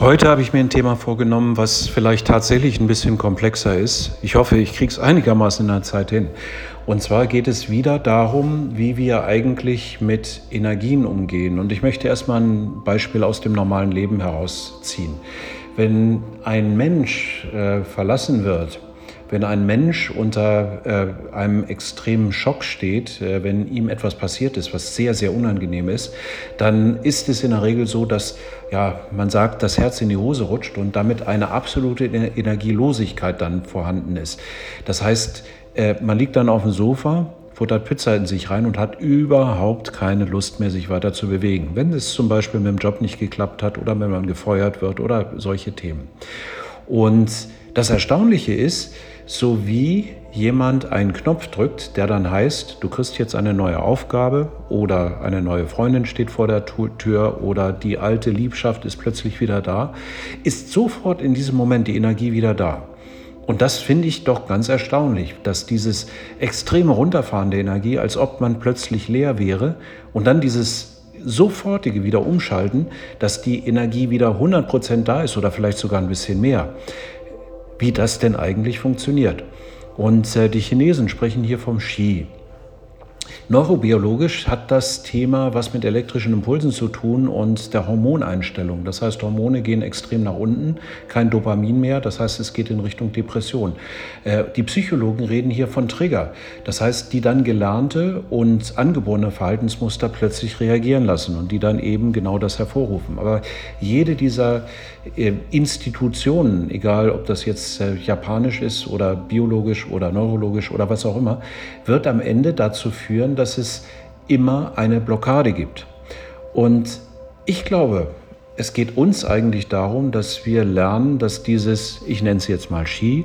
Heute habe ich mir ein Thema vorgenommen, was vielleicht tatsächlich ein bisschen komplexer ist. Ich hoffe, ich kriege es einigermaßen in der Zeit hin. Und zwar geht es wieder darum, wie wir eigentlich mit Energien umgehen. Und ich möchte erstmal ein Beispiel aus dem normalen Leben herausziehen. Wenn ein Mensch äh, verlassen wird, wenn ein Mensch unter äh, einem extremen Schock steht, äh, wenn ihm etwas passiert ist, was sehr, sehr unangenehm ist, dann ist es in der Regel so, dass ja, man sagt, das Herz in die Hose rutscht und damit eine absolute Energielosigkeit dann vorhanden ist. Das heißt, äh, man liegt dann auf dem Sofa, futtert Pizza in sich rein und hat überhaupt keine Lust mehr, sich weiter zu bewegen. Wenn es zum Beispiel mit dem Job nicht geklappt hat oder wenn man gefeuert wird oder solche Themen. Und das Erstaunliche ist, so wie jemand einen Knopf drückt, der dann heißt, du kriegst jetzt eine neue Aufgabe oder eine neue Freundin steht vor der Tür oder die alte Liebschaft ist plötzlich wieder da, ist sofort in diesem Moment die Energie wieder da. Und das finde ich doch ganz erstaunlich, dass dieses extreme Runterfahren der Energie, als ob man plötzlich leer wäre und dann dieses sofortige wieder umschalten, dass die Energie wieder 100% da ist oder vielleicht sogar ein bisschen mehr wie das denn eigentlich funktioniert. Und äh, die Chinesen sprechen hier vom Qi. Neurobiologisch hat das Thema was mit elektrischen Impulsen zu tun und der Hormoneinstellung. Das heißt, Hormone gehen extrem nach unten, kein Dopamin mehr, das heißt, es geht in Richtung Depression. Äh, die Psychologen reden hier von Trigger, das heißt, die dann gelernte und angeborene Verhaltensmuster plötzlich reagieren lassen und die dann eben genau das hervorrufen. Aber jede dieser äh, Institutionen, egal ob das jetzt äh, japanisch ist oder biologisch oder neurologisch oder was auch immer, wird am Ende dazu führen, dass es immer eine Blockade gibt. Und ich glaube, es geht uns eigentlich darum, dass wir lernen, dass dieses, ich nenne es jetzt mal Ski,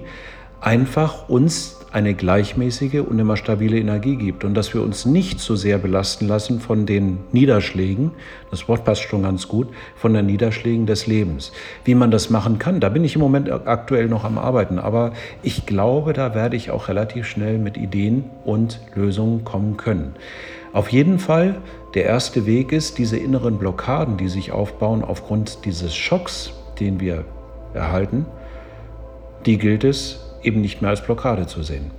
einfach uns eine gleichmäßige und immer stabile Energie gibt und dass wir uns nicht so sehr belasten lassen von den Niederschlägen, das Wort passt schon ganz gut, von den Niederschlägen des Lebens. Wie man das machen kann, da bin ich im Moment aktuell noch am Arbeiten, aber ich glaube, da werde ich auch relativ schnell mit Ideen und Lösungen kommen können. Auf jeden Fall, der erste Weg ist, diese inneren Blockaden, die sich aufbauen aufgrund dieses Schocks, den wir erhalten, die gilt es eben nicht mehr als Blockade zu sehen.